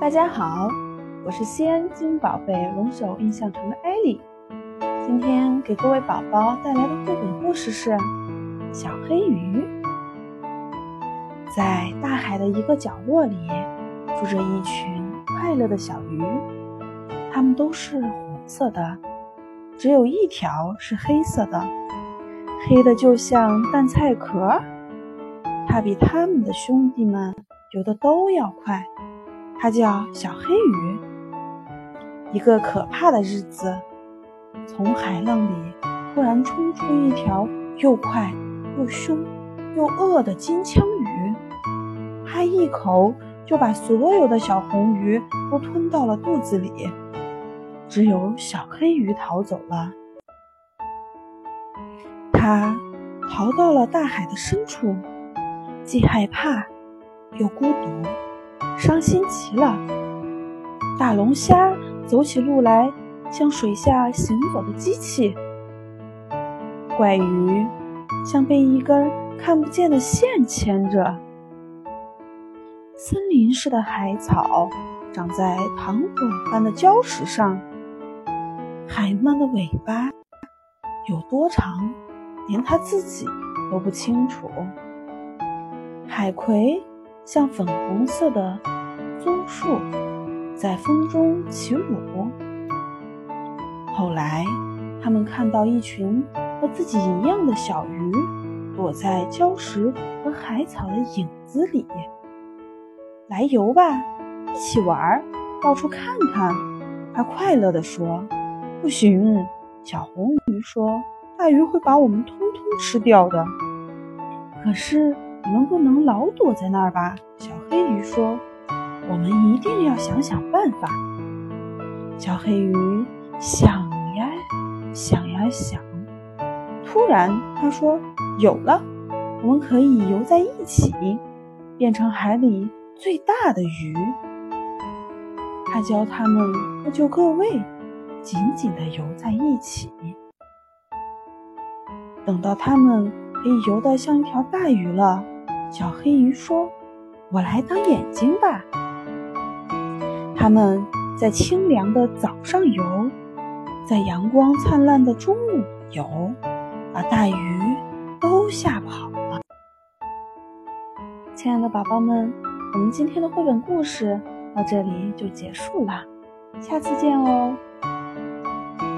大家好，我是西安金宝贝龙首印象城的艾莉。今天给各位宝宝带来的绘本故事是《小黑鱼》。在大海的一个角落里，住着一群快乐的小鱼，它们都是红色的，只有一条是黑色的，黑的就像蛋菜壳。它比它们的兄弟们游的都要快。它叫小黑鱼。一个可怕的日子，从海浪里突然冲出一条又快又凶又饿的金枪鱼，它一口就把所有的小红鱼都吞到了肚子里，只有小黑鱼逃走了。它逃到了大海的深处，既害怕又孤独。伤心极了，大龙虾走起路来像水下行走的机器，怪鱼像被一根看不见的线牵着，森林似的海草长在糖果般的礁石上，海鳗的尾巴有多长，连它自己都不清楚，海葵。像粉红色的棕树在风中起舞。后来，他们看到一群和自己一样的小鱼躲在礁石和海草的影子里。来游吧，一起玩，到处看看。他快乐地说：“不行。”小红鱼说：“大鱼会把我们通通吃掉的。”可是。能不能老躲在那儿吧？小黑鱼说：“我们一定要想想办法。”小黑鱼想呀想呀想，突然他说：“有了，我们可以游在一起，变成海里最大的鱼。”他教他们各就各位，紧紧地游在一起。等到他们可以游得像一条大鱼了。小黑鱼说：“我来当眼睛吧。”他们在清凉的早上游，在阳光灿烂的中午游，把大鱼都吓跑了。亲爱的宝宝们，我们今天的绘本故事到这里就结束了，下次见哦。